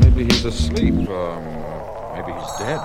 Maybe he's asleep. Um, maybe he's dead.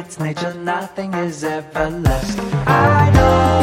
It's nature, nothing is ever lost. I know.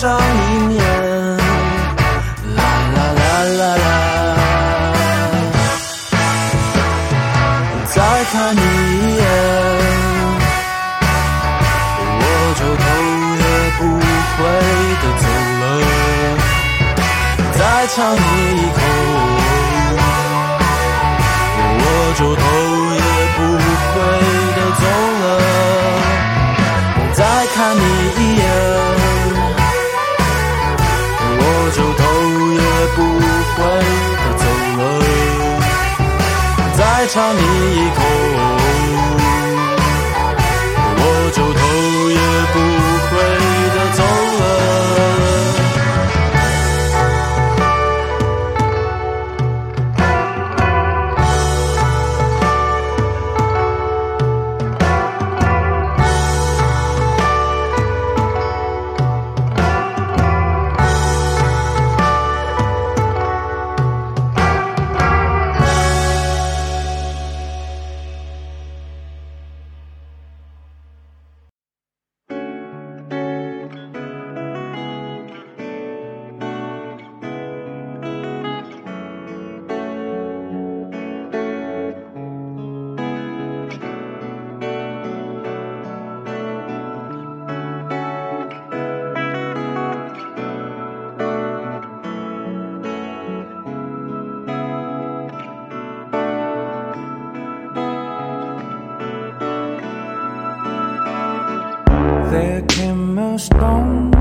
上一年啦啦啦啦啦再看你一眼我就头也不回的走了。再唱 alone.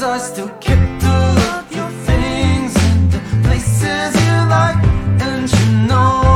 I still keep to of your things and the places you like And you know